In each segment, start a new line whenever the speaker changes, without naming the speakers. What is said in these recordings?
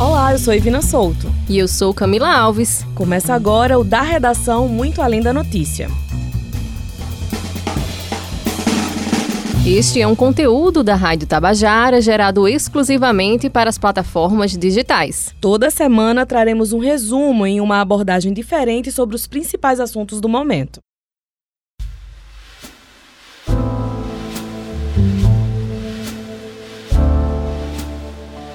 Olá, eu sou Ivina Souto.
E eu sou Camila Alves.
Começa agora o Da Redação Muito Além da Notícia.
Este é um conteúdo da Rádio Tabajara gerado exclusivamente para as plataformas digitais.
Toda semana traremos um resumo em uma abordagem diferente sobre os principais assuntos do momento.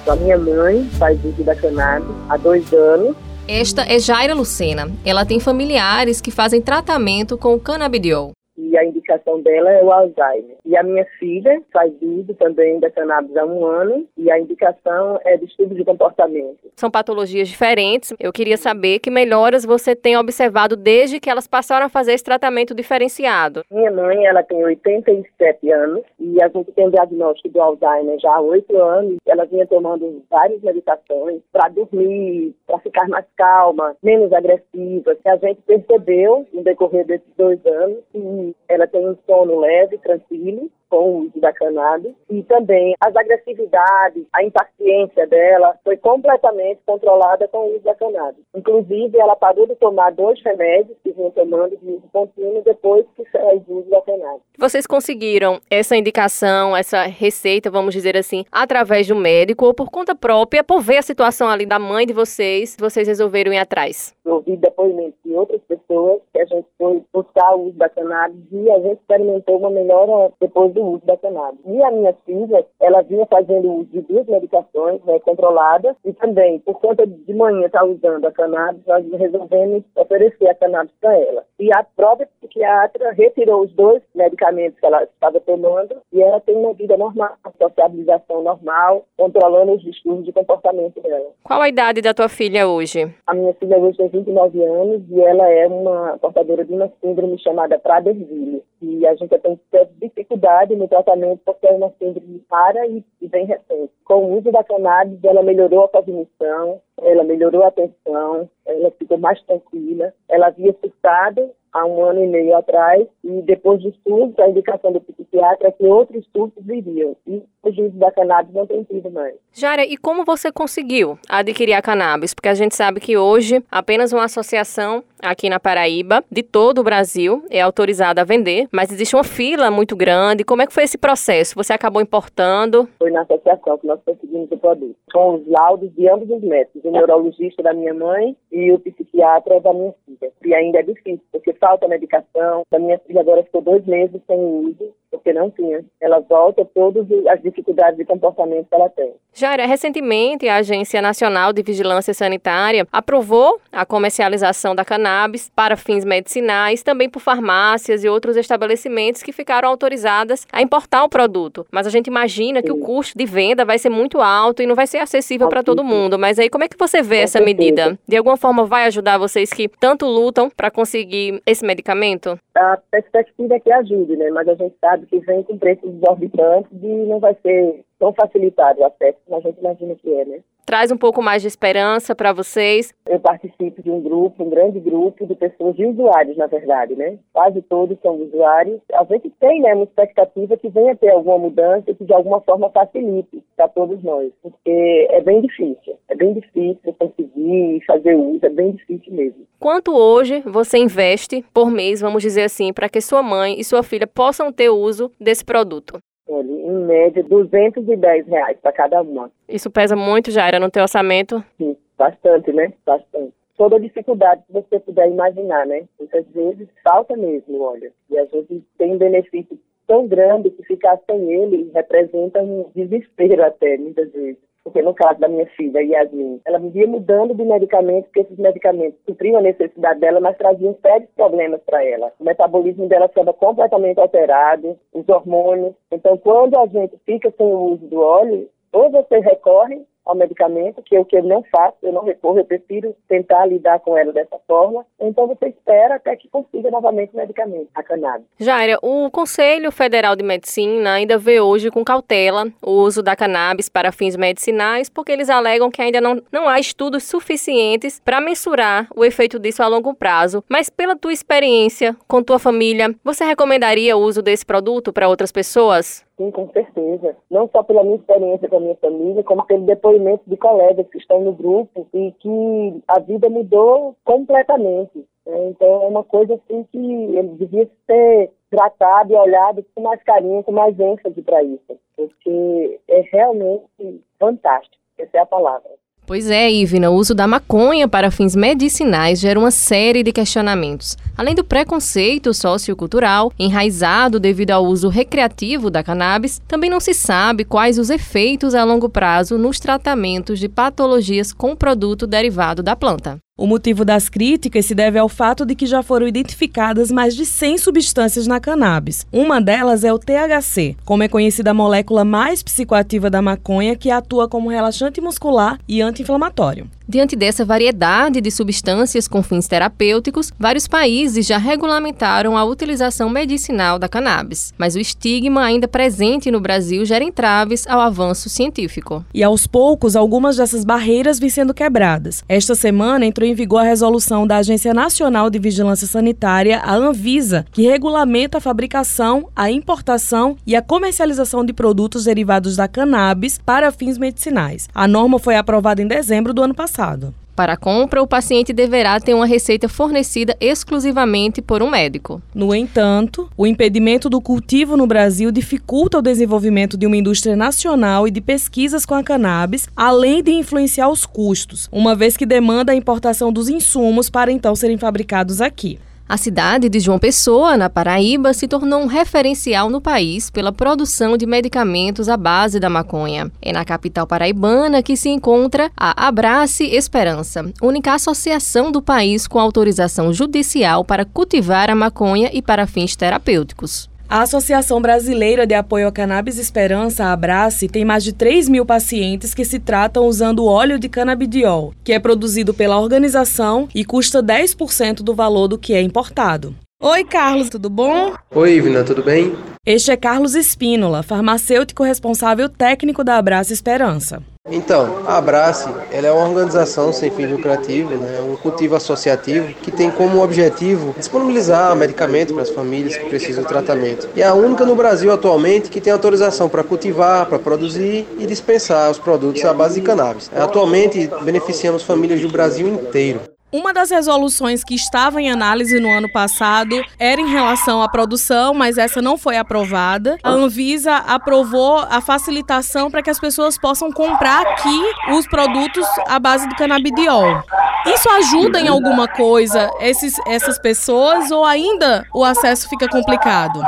A minha mãe faz uso da cannabis há dois anos.
Esta é Jaira Lucena. Ela tem familiares que fazem tratamento com o canabidiol
e a indicação dela é o Alzheimer. E a minha filha faz uso também da cannabis há um ano e a indicação é estudo de comportamento.
São patologias diferentes. Eu queria saber que melhoras você tem observado desde que elas passaram a fazer esse tratamento diferenciado.
Minha mãe, ela tem 87 anos e a gente tem o diagnóstico do Alzheimer já há 8 anos. Ela vinha tomando várias medicações para dormir, para ficar mais calma, menos agressiva. A gente percebeu no decorrer desses dois anos que ela tem um sono leve, tranquilo, com o uso da cannabis e também as agressividades, a impaciência dela foi completamente controlada com o uso da cannabis. Inclusive, ela parou de tomar dois remédios que vinha tomando de uso contínuo depois que fez uso da cannabis.
Vocês conseguiram essa indicação, essa receita, vamos dizer assim, através do médico ou por conta própria, por ver a situação ali da mãe de vocês, vocês resolveram ir atrás?
ouvi depoimentos de outras pessoas que a gente foi buscar o uso da cannabis e a gente experimentou uma melhora depois do uso da cannabis. E a minha filha, ela vinha fazendo uso de duas medicações né, controladas e também, por conta de manhã estar tá usando a cannabis, nós resolvemos oferecer a cannabis para ela. E a própria psiquiatra retirou os dois medicamentos que ela estava tomando e ela tem uma vida normal, sociabilização normal, controlando os distúrbios de comportamento dela.
Qual a idade da tua filha hoje?
A minha filha hoje tem 29 anos e ela é uma portadora de uma síndrome chamada Prader-Willi. E a gente tem dificuldade no tratamento porque é uma síndrome para e, e bem recente. Com o uso da cannabis, ela melhorou a cognição, ela melhorou a atenção, ela ficou mais tranquila. Ela havia surtado há um ano e meio atrás, e depois de estudos, a indicação do psiquiatra é que outros estudos viriam. E o juiz da cannabis não tem tido mais.
Jara, e como você conseguiu adquirir a cannabis? Porque a gente sabe que hoje apenas uma associação aqui na Paraíba, de todo o Brasil, é autorizada a vender, mas existe uma fila muito grande. Como é que foi esse processo? Você acabou importando?
Foi na associação que nós conseguimos o produto, com os laudos de ambos os médicos, o neurologista da minha mãe e o psiquiatra da minha filha. E ainda é difícil, porque falta medicação. A minha filha agora ficou dois meses sem uso, porque não tinha. Ela volta todas as dificuldades de comportamento que ela tem.
Jaira, recentemente a Agência Nacional de Vigilância Sanitária aprovou a comercialização da cannabis para fins medicinais, também por farmácias e outros estabelecimentos que ficaram autorizadas a importar o produto. Mas a gente imagina Sim. que o custo de venda vai ser muito alto e não vai ser acessível para todo mundo. Mas aí como é que você vê Com essa certeza. medida? De alguma forma vai ajudar vocês que tanto lutam para conseguir esse medicamento?
A perspectiva é que ajude, né? Mas a gente sabe que vem com preços exorbitantes e não vai ser tão facilitado o acesso como a gente imagina que é, né?
Traz um pouco mais de esperança para vocês.
Eu participo de um grupo, um grande grupo de pessoas, de usuários, na verdade, né? Quase todos são usuários. A gente tem, né, uma expectativa que venha ter alguma mudança que de alguma forma facilite para todos nós, porque é bem difícil. É bem difícil conseguir fazer uso, é bem difícil mesmo.
Quanto hoje você investe por mês, vamos dizer assim, para que sua mãe e sua filha possam ter uso desse produto?
Olha, em média, 210 reais para cada uma.
Isso pesa muito, já era no teu orçamento?
Sim, bastante, né? Bastante. Toda a dificuldade que você puder imaginar, né? Muitas vezes falta mesmo, olha. E a gente tem um benefício tão grande que ficar sem ele representa um desespero até, muitas vezes porque no caso da minha filha, Yasmin, ela vivia mudando de medicamento, porque esses medicamentos supriam a necessidade dela, mas traziam sérios problemas para ela. O metabolismo dela estava completamente alterado, os hormônios. Então, quando a gente fica sem o uso do óleo, ou você recorre ao medicamento, que é o que eu não faço, eu não recorro, eu prefiro tentar lidar com ela dessa forma. Então você espera até que consiga novamente o medicamento, a cannabis.
Jaira, o Conselho Federal de Medicina ainda vê hoje com cautela o uso da cannabis para fins medicinais, porque eles alegam que ainda não, não há estudos suficientes para mensurar o efeito disso a longo prazo. Mas pela tua experiência com tua família, você recomendaria o uso desse produto para outras pessoas?
Sim, com certeza. Não só pela minha experiência com a minha família, como pelo depoimento de colegas que estão no grupo e que a vida mudou completamente. Né? Então é uma coisa assim que ele devia ser tratado e olhado com mais carinho, com mais ênfase para isso, porque é realmente fantástico. Essa é a palavra.
Pois é, Ivna, o uso da maconha para fins medicinais gera uma série de questionamentos. Além do preconceito sociocultural enraizado devido ao uso recreativo da cannabis, também não se sabe quais os efeitos a longo prazo nos tratamentos de patologias com produto derivado da planta.
O motivo das críticas se deve ao fato de que já foram identificadas mais de 100 substâncias na cannabis. Uma delas é o THC, como é conhecida a molécula mais psicoativa da maconha que atua como relaxante muscular e anti-inflamatório.
Diante dessa variedade de substâncias com fins terapêuticos, vários países já regulamentaram a utilização medicinal da cannabis, mas o estigma ainda presente no Brasil gera entraves ao avanço científico.
E aos poucos, algumas dessas barreiras vêm sendo quebradas. Esta semana entrou em vigor a resolução da Agência Nacional de Vigilância Sanitária, a Anvisa, que regulamenta a fabricação, a importação e a comercialização de produtos derivados da cannabis para fins medicinais. A norma foi aprovada em dezembro do ano passado passado.
Para a compra, o paciente deverá ter uma receita fornecida exclusivamente por um médico.
No entanto, o impedimento do cultivo no Brasil dificulta o desenvolvimento de uma indústria nacional e de pesquisas com a cannabis, além de influenciar os custos, uma vez que demanda a importação dos insumos para então serem fabricados aqui.
A cidade de João Pessoa, na Paraíba, se tornou um referencial no país pela produção de medicamentos à base da maconha. É na capital paraibana que se encontra a Abrace Esperança, única associação do país com autorização judicial para cultivar a maconha e para fins terapêuticos.
A Associação Brasileira de Apoio à Cannabis Esperança, Abrace, tem mais de 3 mil pacientes que se tratam usando óleo de canabidiol, que é produzido pela organização e custa 10% do valor do que é importado. Oi, Carlos, tudo bom?
Oi, Ivna, tudo bem?
Este é Carlos Espínola, farmacêutico responsável técnico da Abrace Esperança.
Então, a Abrace ela é uma organização sem fins lucrativos, né, um cultivo associativo que tem como objetivo disponibilizar medicamentos para as famílias que precisam de tratamento. E é a única no Brasil atualmente que tem autorização para cultivar, para produzir e dispensar os produtos à base de cannabis. Atualmente, beneficiamos famílias do Brasil inteiro.
Uma das resoluções que estava em análise no ano passado era em relação à produção, mas essa não foi aprovada. A Anvisa aprovou a facilitação para que as pessoas possam comprar aqui os produtos à base do canabidiol. Isso ajuda em alguma coisa esses, essas pessoas ou ainda o acesso fica complicado?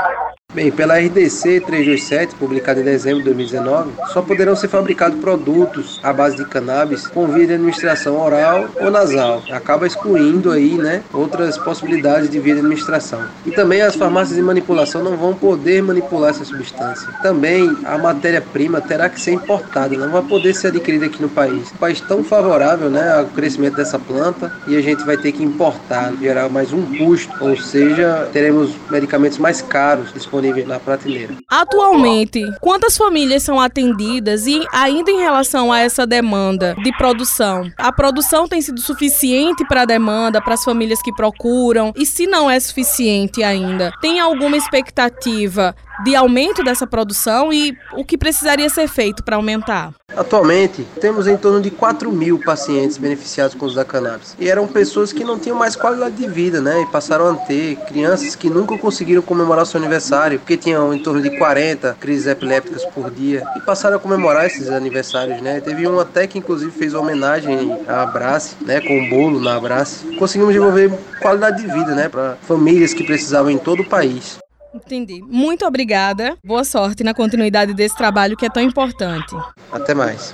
Bem, pela RDC 327, publicada em dezembro de 2019, só poderão ser fabricados produtos à base de cannabis com via de administração oral ou nasal. Acaba excluindo aí, né, outras possibilidades de via de administração. E também as farmácias de manipulação não vão poder manipular essa substância. Também a matéria-prima terá que ser importada, não vai poder ser adquirida aqui no país. Um país tão favorável, né, ao crescimento dessa planta e a gente vai ter que importar, gerar mais um custo, ou seja, teremos medicamentos mais caros disponíveis disponíveis na prateleira.
Atualmente, quantas famílias são atendidas e ainda em relação a essa demanda de produção? A produção tem sido suficiente para a demanda, para as famílias que procuram? E se não é suficiente ainda, tem alguma expectativa de aumento dessa produção e o que precisaria ser feito para aumentar?
Atualmente, temos em torno de 4 mil pacientes beneficiados com o uso da cannabis. E eram pessoas que não tinham mais qualidade de vida, né? E passaram a ter crianças que nunca conseguiram comemorar seu aniversário, porque tinham em torno de 40 crises epilépticas por dia. E passaram a comemorar esses aniversários, né? Teve um até que inclusive fez homenagem à Abrace, né? Com um bolo na Abrace. Conseguimos desenvolver qualidade de vida, né? Para famílias que precisavam em todo o país.
Entendi. Muito obrigada. Boa sorte na continuidade desse trabalho que é tão importante.
Até mais.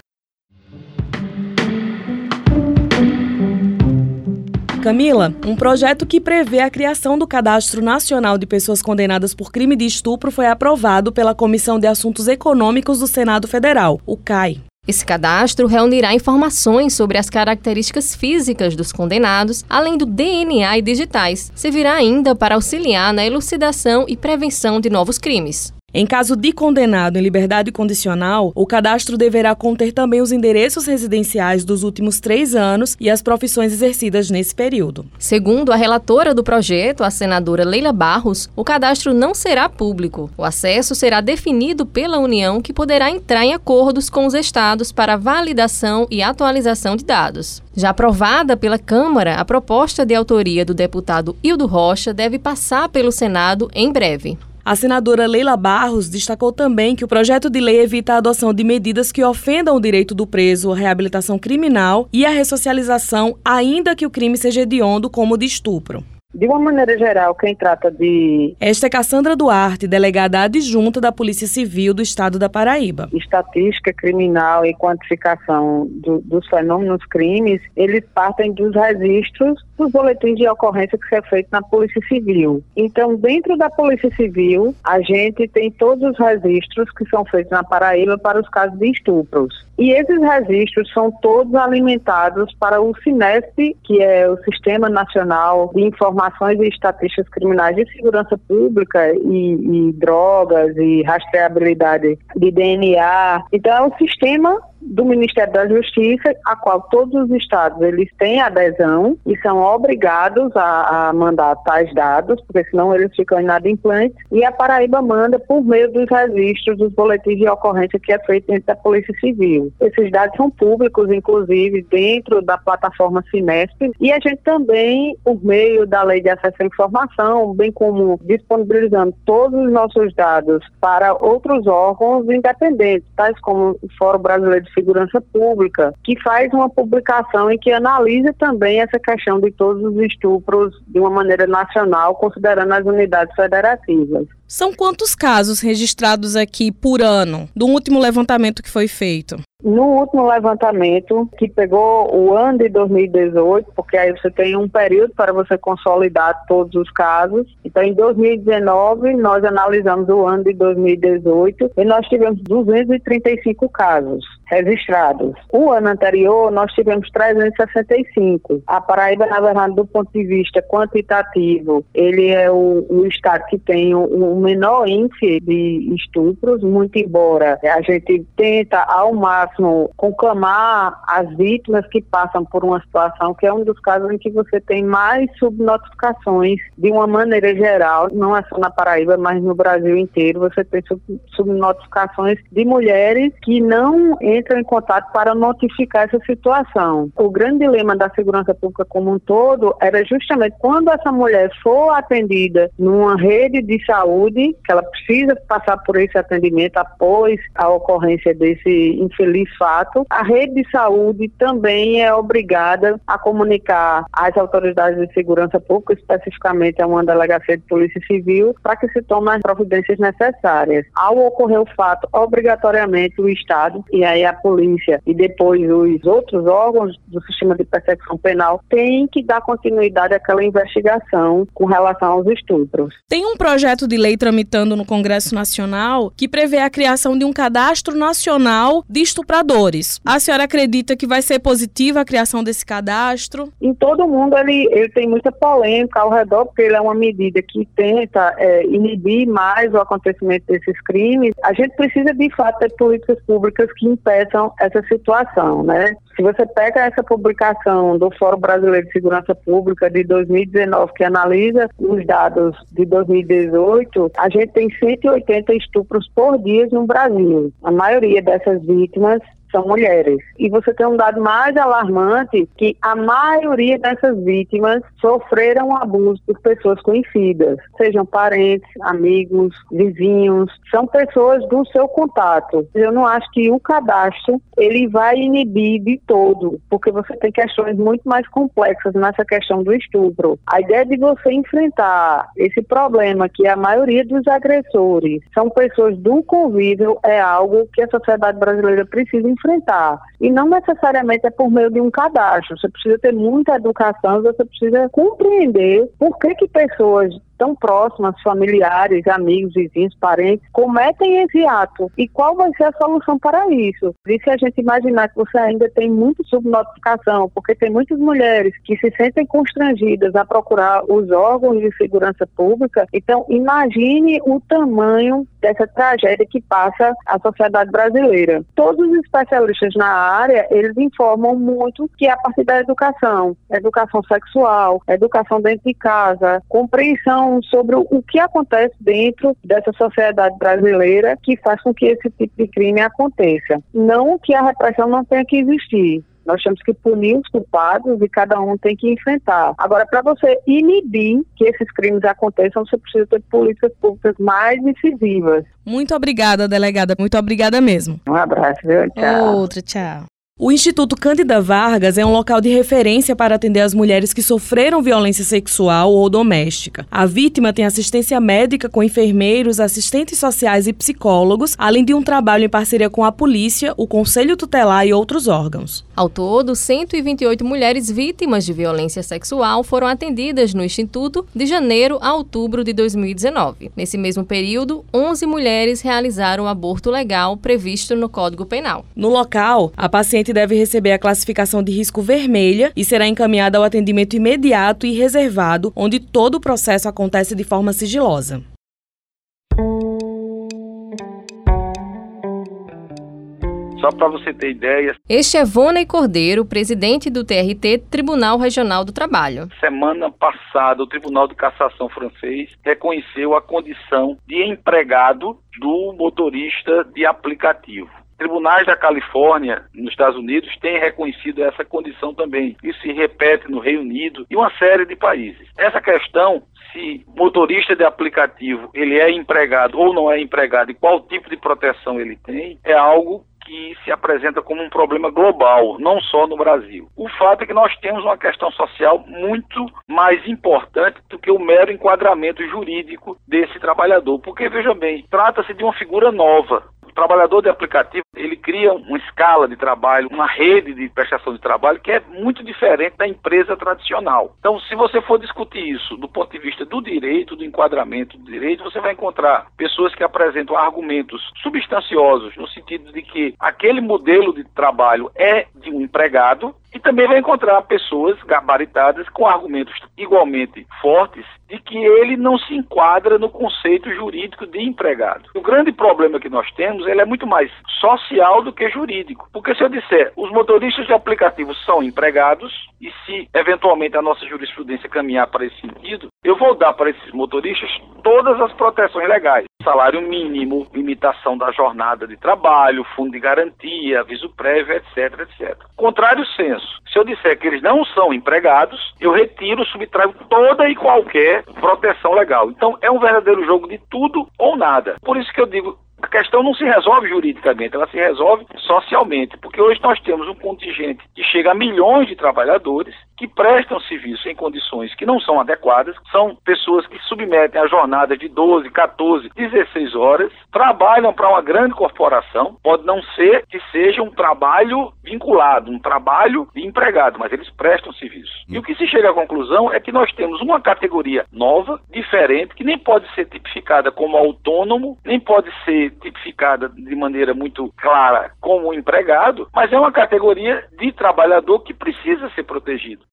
Camila, um projeto que prevê a criação do Cadastro Nacional de Pessoas Condenadas por Crime de Estupro foi aprovado pela Comissão de Assuntos Econômicos do Senado Federal, o CAI.
Esse cadastro reunirá informações sobre as características físicas dos condenados, além do DNA e digitais. Servirá ainda para auxiliar na elucidação e prevenção de novos crimes.
Em caso de condenado em liberdade condicional, o cadastro deverá conter também os endereços residenciais dos últimos três anos e as profissões exercidas nesse período.
Segundo a relatora do projeto, a senadora Leila Barros, o cadastro não será público. O acesso será definido pela União, que poderá entrar em acordos com os estados para validação e atualização de dados. Já aprovada pela Câmara, a proposta de autoria do deputado Hildo Rocha deve passar pelo Senado em breve.
A senadora Leila Barros destacou também que o projeto de lei evita a adoção de medidas que ofendam o direito do preso à reabilitação criminal e à ressocialização, ainda que o crime seja hediondo, como o de estupro.
De uma maneira geral, quem trata de.
Esta é Cassandra Duarte, delegada adjunta da Polícia Civil do Estado da Paraíba.
Estatística criminal e quantificação do, dos fenômenos crimes, eles partem dos registros dos boletins de ocorrência que são feitos na Polícia Civil. Então, dentro da Polícia Civil, a gente tem todos os registros que são feitos na Paraíba para os casos de estupros. E esses registros são todos alimentados para o SINESP, que é o Sistema Nacional de Informações e Estatísticas Criminais de Segurança Pública e, e Drogas e Rastreabilidade de DNA. Então, é um sistema do Ministério da Justiça, a qual todos os estados eles têm adesão e são obrigados a, a mandar tais dados, porque senão eles ficam inadimplentes, e a Paraíba manda por meio dos registros dos boletins de ocorrência que é feito dentro da Polícia Civil. Esses dados são públicos, inclusive, dentro da plataforma Sinesp, e a gente também, por meio da Lei de Acesso à Informação, bem como disponibilizando todos os nossos dados para outros órgãos independentes, tais como o Fórum Brasileiro de Segurança Pública, que faz uma publicação em que analisa também essa questão de todos os estupros de uma maneira nacional, considerando as unidades federativas.
São quantos casos registrados aqui por ano, do último levantamento que foi feito?
No último levantamento, que pegou o ano de 2018, porque aí você tem um período para você consolidar todos os casos. Então, em 2019, nós analisamos o ano de 2018 e nós tivemos 235 casos registrados. O ano anterior, nós tivemos 365. A Paraíba, na verdade, do ponto de vista quantitativo, ele é o, o estado que tem o, o menor índice de estupros, muito embora a gente tenta, ao máximo, conclamar as vítimas que passam por uma situação que é um dos casos em que você tem mais subnotificações de uma maneira geral, não é só na Paraíba, mas no Brasil inteiro, você tem subnotificações de mulheres que não entram em contato para notificar essa situação. O grande dilema da segurança pública como um todo era justamente quando essa mulher for atendida numa rede de saúde, que ela precisa passar por esse atendimento após a ocorrência desse infeliz fato, a rede de saúde também é obrigada a comunicar às autoridades de segurança pública, especificamente a uma delegacia de polícia civil, para que se tomem as providências necessárias. Ao ocorrer o fato, obrigatoriamente o Estado e aí a polícia e depois os outros órgãos do sistema de perseguição penal têm que dar continuidade àquela investigação com relação aos estupros.
Tem um projeto de lei tramitando no Congresso Nacional que prevê a criação de um cadastro nacional de estupradores. A senhora acredita que vai ser positiva a criação desse cadastro?
Em todo mundo ele, ele tem muita polêmica ao redor, porque ele é uma medida que tenta é, inibir mais o acontecimento desses crimes. A gente precisa, de fato, ter políticas públicas que impeçam essa situação, né? Se você pega essa publicação do Fórum Brasileiro de Segurança Pública de 2019, que analisa os dados de 2018, a gente tem 180 estupros por dia no Brasil. A maioria dessas vítimas são mulheres. E você tem um dado mais alarmante que a maioria dessas vítimas sofreram abuso por pessoas conhecidas, sejam parentes, amigos, vizinhos, são pessoas do seu contato. Eu não acho que o cadastro ele vai inibir de todo, porque você tem questões muito mais complexas nessa questão do estupro. A ideia de você enfrentar esse problema que a maioria dos agressores são pessoas do convívio é algo que a sociedade brasileira precisa enfrentar enfrentar. E não necessariamente é por meio de um cadastro. Você precisa ter muita educação, você precisa compreender por que, que pessoas tão próximas, familiares, amigos, vizinhos, parentes, cometem esse ato. E qual vai ser a solução para isso? E se a gente imaginar que você ainda tem muito subnotificação, porque tem muitas mulheres que se sentem constrangidas a procurar os órgãos de segurança pública, então imagine o tamanho dessa tragédia que passa a sociedade brasileira. Todos os especialistas na área, eles informam muito que é a partir da educação, educação sexual, educação dentro de casa, compreensão sobre o que acontece dentro dessa sociedade brasileira que faz com que esse tipo de crime aconteça. Não que a repressão não tenha que existir, nós temos que punir os culpados e cada um tem que enfrentar. Agora, para você inibir que esses crimes aconteçam, você precisa ter políticas públicas mais incisivas.
Muito obrigada, delegada. Muito obrigada mesmo.
Um abraço, viu? Tchau.
Outra, tchau. O Instituto Cândida Vargas é um local de referência para atender as mulheres que sofreram violência sexual ou doméstica. A vítima tem assistência médica com enfermeiros, assistentes sociais e psicólogos, além de um trabalho em parceria com a polícia, o Conselho Tutelar e outros órgãos.
Ao todo, 128 mulheres vítimas de violência sexual foram atendidas no Instituto de janeiro a outubro de 2019. Nesse mesmo período, 11 mulheres realizaram o aborto legal previsto no Código Penal.
No local, a paciente deve receber a classificação de risco vermelha e será encaminhada ao atendimento imediato e reservado, onde todo o processo acontece de forma sigilosa.
Só para você ter ideia.
Este é Vonei Cordeiro, presidente do TRT, Tribunal Regional do Trabalho.
Semana passada, o Tribunal de Cassação francês reconheceu a condição de empregado do motorista de aplicativo. Tribunais da Califórnia, nos Estados Unidos, têm reconhecido essa condição também. Isso se repete no Reino Unido e uma série de países. Essa questão se motorista de aplicativo ele é empregado ou não é empregado e qual tipo de proteção ele tem, é algo que se apresenta como um problema global, não só no Brasil. O fato é que nós temos uma questão social muito mais importante do que o mero enquadramento jurídico desse trabalhador, porque veja bem, trata-se de uma figura nova. O trabalhador de aplicativo, ele cria uma escala de trabalho, uma rede de prestação de trabalho que é muito diferente da empresa tradicional. Então, se você for discutir isso do ponto de vista do direito, do enquadramento do direito, você vai encontrar pessoas que apresentam argumentos substanciosos no sentido de que aquele modelo de trabalho é de um empregado e também vai encontrar pessoas gabaritadas com argumentos igualmente fortes de que ele não se enquadra no conceito jurídico de empregado. O grande problema que nós temos, ele é muito mais social do que jurídico. Porque se eu disser, os motoristas de aplicativos são empregados e se eventualmente a nossa jurisprudência caminhar para esse sentido, eu vou dar para esses motoristas todas as proteções legais. Salário mínimo, limitação da jornada de trabalho, fundo de garantia, aviso prévio, etc, etc. Contrário senso, se eu disser que eles não são empregados, eu retiro, subtraio toda e qualquer proteção legal. Então é um verdadeiro jogo de tudo ou nada. Por isso que eu digo, a questão não se resolve juridicamente, ela se resolve socialmente, porque hoje nós temos um contingente que chega a milhões de trabalhadores que prestam serviço em condições que não são adequadas, são pessoas que submetem a jornada de 12, 14, 16 horas, trabalham para uma grande corporação, pode não ser que seja um trabalho vinculado, um trabalho de empregado, mas eles prestam serviço. E o que se chega à conclusão é que nós temos uma categoria nova, diferente, que nem pode ser tipificada como autônomo, nem pode ser tipificada de maneira muito clara como empregado, mas é uma categoria de trabalhador que precisa ser protegido.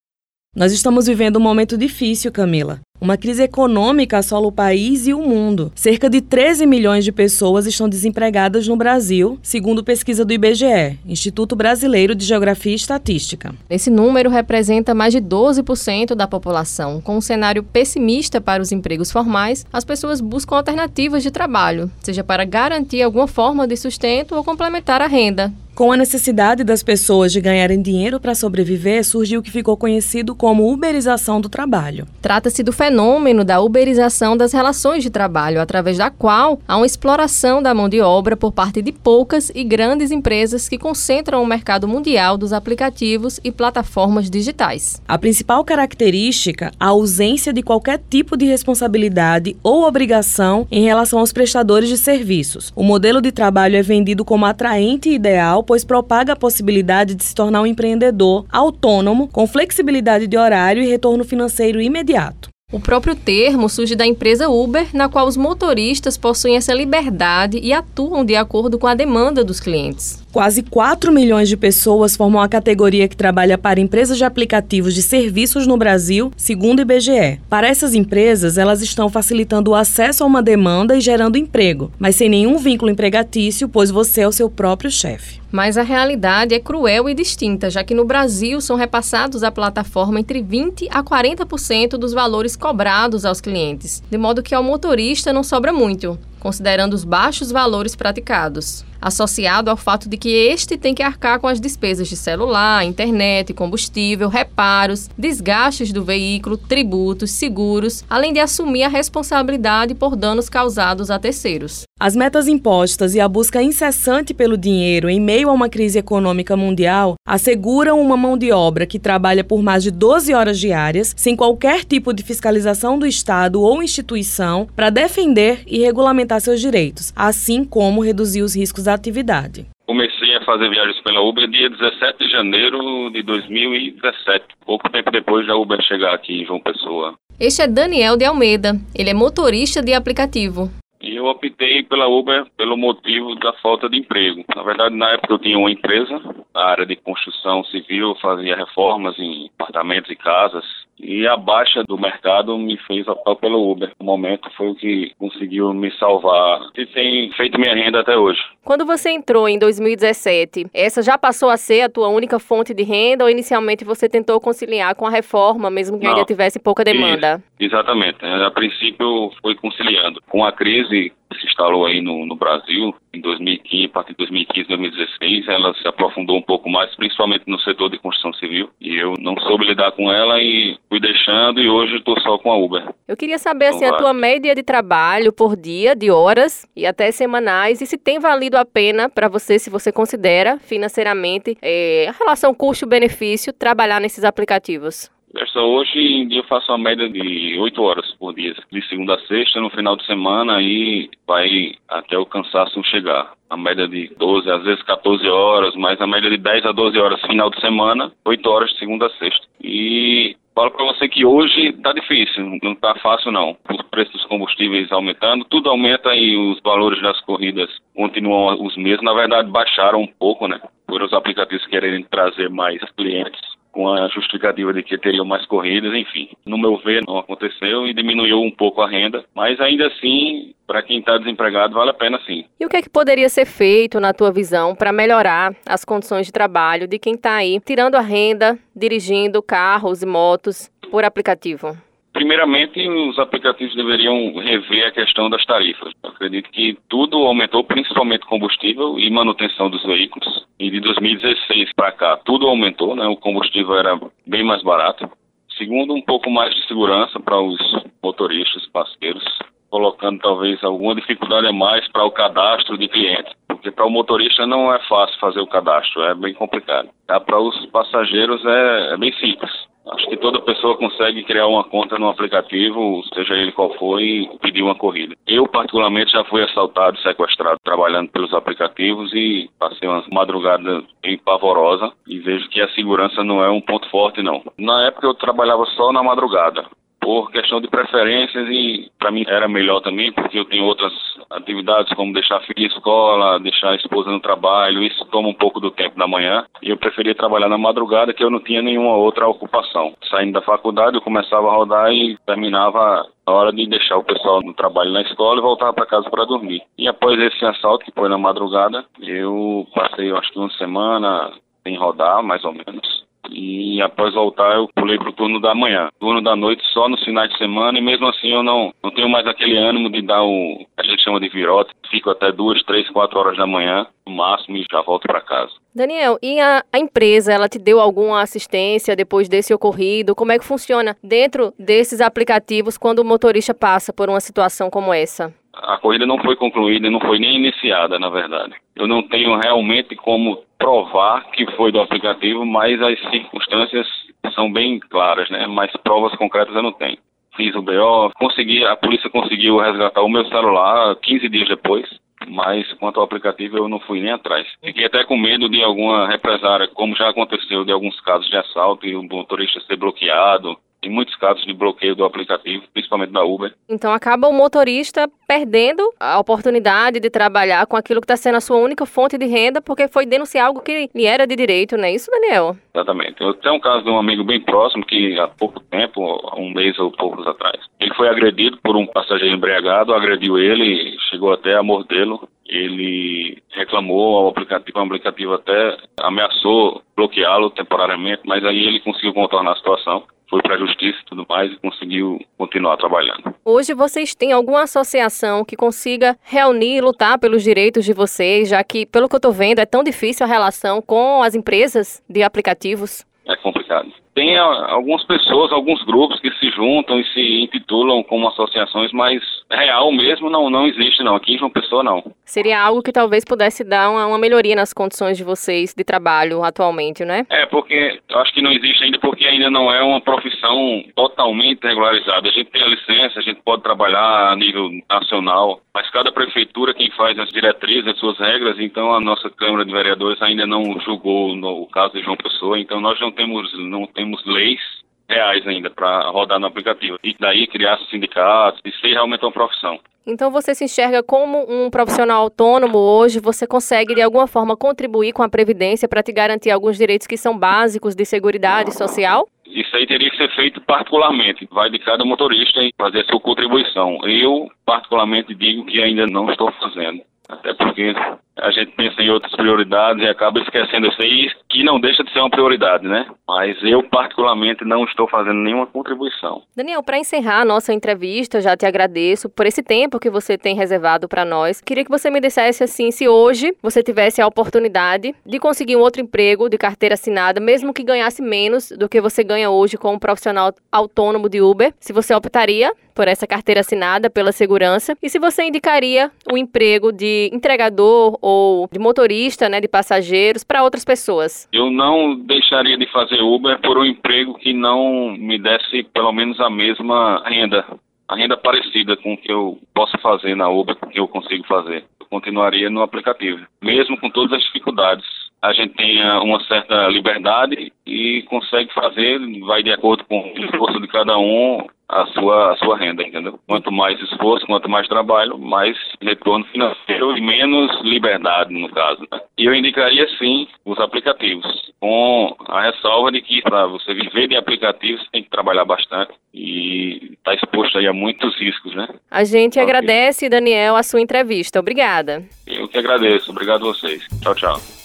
Nós estamos vivendo um momento difícil, Camila. Uma crise econômica assola o país e o mundo. Cerca de 13 milhões de pessoas estão desempregadas no Brasil, segundo pesquisa do IBGE, Instituto Brasileiro de Geografia e Estatística.
Esse número representa mais de 12% da população. Com um cenário pessimista para os empregos formais, as pessoas buscam alternativas de trabalho, seja para garantir alguma forma de sustento ou complementar a renda,
com a necessidade das pessoas de ganharem dinheiro para sobreviver, surgiu o que ficou conhecido como uberização do trabalho.
Trata-se do fenômeno da uberização das relações de trabalho, através da qual há uma exploração da mão de obra por parte de poucas e grandes empresas que concentram o mercado mundial dos aplicativos e plataformas digitais.
A principal característica, a ausência de qualquer tipo de responsabilidade ou obrigação em relação aos prestadores de serviços. O modelo de trabalho é vendido como atraente e ideal pois propaga a possibilidade de se tornar um empreendedor autônomo, com flexibilidade de horário e retorno financeiro imediato.
O próprio termo surge da empresa Uber, na qual os motoristas possuem essa liberdade e atuam de acordo com a demanda dos clientes.
Quase 4 milhões de pessoas formam a categoria que trabalha para empresas de aplicativos de serviços no Brasil, segundo o IBGE. Para essas empresas, elas estão facilitando o acesso a uma demanda e gerando emprego, mas sem nenhum vínculo empregatício, pois você é o seu próprio chefe.
Mas a realidade é cruel e distinta, já que no Brasil são repassados à plataforma entre 20% a 40% dos valores cobrados aos clientes, de modo que ao motorista não sobra muito considerando os baixos valores praticados, associado ao fato de que este tem que arcar com as despesas de celular, internet, combustível, reparos, desgastes do veículo, tributos, seguros, além de assumir a responsabilidade por danos causados a terceiros.
As metas impostas e a busca incessante pelo dinheiro em meio a uma crise econômica mundial asseguram uma mão de obra que trabalha por mais de 12 horas diárias, sem qualquer tipo de fiscalização do Estado ou instituição, para defender e regulamentar seus direitos, assim como reduzir os riscos da atividade.
Comecei a fazer viagens pela Uber dia 17 de janeiro de 2017, pouco tempo depois da Uber chegar aqui em João Pessoa.
Este é Daniel de Almeida. Ele é motorista de aplicativo.
E eu optei pela Uber pelo motivo da falta de emprego. Na verdade, na época eu tinha uma empresa na área de construção civil, fazia reformas em apartamentos e casas. E a baixa do mercado me fez optar pelo Uber. No momento foi o que conseguiu me salvar e tem feito minha renda até hoje.
Quando você entrou em 2017, essa já passou a ser a tua única fonte de renda ou inicialmente você tentou conciliar com a reforma, mesmo que Não. ainda tivesse pouca demanda?
Isso, exatamente. A princípio foi conciliando. Com a crise se instalou aí no, no, Brasil em 2015, a partir de 2015, 2016, ela se aprofundou um pouco mais, principalmente no setor de construção civil. E eu não soube lidar com ela e fui deixando e hoje estou só com a Uber.
Eu queria saber então, assim a tua média de trabalho por dia, de horas e até semanais, e se tem valido a pena para você, se você considera financeiramente é, a relação custo-benefício trabalhar nesses aplicativos.
Essa hoje em dia eu faço uma média de 8 horas por dia, de segunda a sexta, no final de semana aí vai até o cansaço chegar. A média de 12, às vezes 14 horas, mas a média de 10 a 12 horas final de semana, 8 horas de segunda a sexta. E falo para você que hoje tá difícil, não tá fácil não. Os preços dos combustíveis aumentando, tudo aumenta e os valores das corridas continuam os mesmos. Na verdade, baixaram um pouco, né? Por os aplicativos quererem trazer mais clientes com a justificativa de que teriam mais corridas, enfim. No meu ver, não aconteceu e diminuiu um pouco a renda, mas ainda assim, para quem está desempregado, vale a pena sim.
E o que é que poderia ser feito, na tua visão, para melhorar as condições de trabalho de quem está aí tirando a renda, dirigindo carros e motos por aplicativo?
Primeiramente, os aplicativos deveriam rever a questão das tarifas. Eu acredito que tudo aumentou, principalmente combustível e manutenção dos veículos. E de 2016 para cá, tudo aumentou, né? O combustível era bem mais barato. Segundo, um pouco mais de segurança para os motoristas, parceiros, colocando talvez alguma dificuldade a mais para o cadastro de clientes. Porque para o motorista não é fácil fazer o cadastro, é bem complicado. Para os passageiros é, é bem simples Acho que toda pessoa consegue criar uma conta no aplicativo, seja ele qual for, e pedir uma corrida. Eu, particularmente, já fui assaltado, sequestrado, trabalhando pelos aplicativos e passei uma madrugada bem pavorosa e vejo que a segurança não é um ponto forte, não. Na época eu trabalhava só na madrugada por questão de preferências e para mim era melhor também porque eu tenho outras atividades como deixar a filha em escola, deixar a esposa no trabalho, isso toma um pouco do tempo da manhã e eu preferia trabalhar na madrugada que eu não tinha nenhuma outra ocupação. Saindo da faculdade eu começava a rodar e terminava a hora de deixar o pessoal no trabalho na escola e voltava para casa para dormir. E após esse assalto que foi na madrugada, eu passei acho que uma semana sem rodar, mais ou menos e após voltar eu pulei pro turno da manhã. Turno da noite só nos finais de semana e mesmo assim eu não, não tenho mais aquele ânimo de dar o a gente chama de virote. Fico até duas, três, quatro horas da manhã no máximo e já volto para casa.
Daniel, e a, a, empresa, ela te deu alguma assistência depois desse ocorrido? Como é que funciona dentro desses aplicativos quando o motorista passa por uma situação como essa?
A corrida não foi concluída, não foi nem iniciada, na verdade. Eu não tenho realmente como provar que foi do aplicativo, mas as circunstâncias são bem claras, né? Mas provas concretas eu não tenho. Fiz o BO, consegui, a polícia conseguiu resgatar o meu celular 15 dias depois, mas quanto ao aplicativo eu não fui nem atrás. Fiquei até com medo de alguma represária, como já aconteceu de alguns casos de assalto e o motorista ser bloqueado em muitos casos de bloqueio do aplicativo, principalmente da Uber.
Então acaba o motorista perdendo a oportunidade de trabalhar com aquilo que está sendo a sua única fonte de renda, porque foi denunciar algo que lhe era de direito, não é isso, Daniel?
Exatamente. Eu tenho um caso de um amigo bem próximo que há pouco tempo, um mês ou poucos atrás, ele foi agredido por um passageiro embriagado, agrediu ele, chegou até a mordê-lo. Ele reclamou ao aplicativo, o aplicativo até ameaçou bloqueá-lo temporariamente, mas aí ele conseguiu contornar a situação foi para a justiça e tudo mais e conseguiu continuar trabalhando.
Hoje vocês têm alguma associação que consiga reunir e lutar pelos direitos de vocês, já que, pelo que eu estou vendo, é tão difícil a relação com as empresas de aplicativos?
É complicado tem algumas pessoas, alguns grupos que se juntam e se intitulam como associações, mas real mesmo não, não existe não. Aqui em João Pessoa não.
Seria algo que talvez pudesse dar uma, uma melhoria nas condições de vocês de trabalho atualmente, né?
É, porque acho que não existe ainda porque ainda não é uma profissão totalmente regularizada. A gente tem a licença, a gente pode trabalhar a nível nacional, mas cada prefeitura quem faz as diretrizes, as suas regras, então a nossa Câmara de Vereadores ainda não julgou no caso de João Pessoa, então nós não temos não temos temos leis reais ainda para rodar no aplicativo. E daí criar sindicatos e ser realmente uma profissão.
Então você se enxerga como um profissional autônomo hoje, você consegue de alguma forma contribuir com a previdência para te garantir alguns direitos que são básicos de seguridade social?
Isso aí teria que ser feito particularmente, vai de cada motorista fazer a sua contribuição. Eu, particularmente, digo que ainda não estou fazendo. Até porque a gente pensa em outras prioridades e acaba esquecendo isso aí, que não deixa de ser uma prioridade, né? Mas eu, particularmente, não estou fazendo nenhuma contribuição.
Daniel, para encerrar a nossa entrevista, já te agradeço por esse tempo que você tem reservado para nós. Queria que você me dissesse assim, se hoje você tivesse a oportunidade de conseguir um outro emprego de carteira assinada, mesmo que ganhasse menos do que você ganha hoje como profissional autônomo de Uber, se você optaria por essa carteira assinada pela segurança e se você indicaria o emprego de entregador ou de motorista, né, de passageiros para outras pessoas?
Eu não deixaria de fazer Uber por um emprego que não me desse pelo menos a mesma renda, a renda parecida com o que eu posso fazer na Uber, com o que eu consigo fazer. Eu continuaria no aplicativo, mesmo com todas as dificuldades a gente tenha uma certa liberdade e consegue fazer, vai de acordo com o esforço de cada um, a sua, a sua renda, entendeu? Quanto mais esforço, quanto mais trabalho, mais retorno financeiro e menos liberdade, no caso. Né? E eu indicaria, sim, os aplicativos, com a ressalva de que para você viver de aplicativos, tem que trabalhar bastante e está exposto aí a muitos riscos, né?
A gente agradece, Daniel, a sua entrevista. Obrigada.
Eu que agradeço. Obrigado a vocês. Tchau, tchau.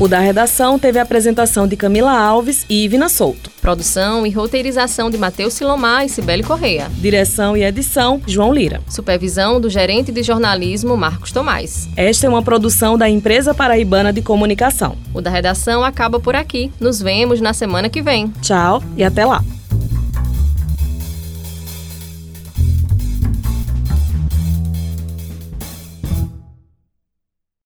O da redação teve a apresentação de Camila Alves e Ivina Souto.
Produção e roteirização de Matheus Silomar e Cibele Correia.
Direção e edição, João Lira.
Supervisão do gerente de jornalismo, Marcos Tomás.
Esta é uma produção da Empresa Paraibana de Comunicação.
O da redação acaba por aqui. Nos vemos na semana que vem.
Tchau e até lá.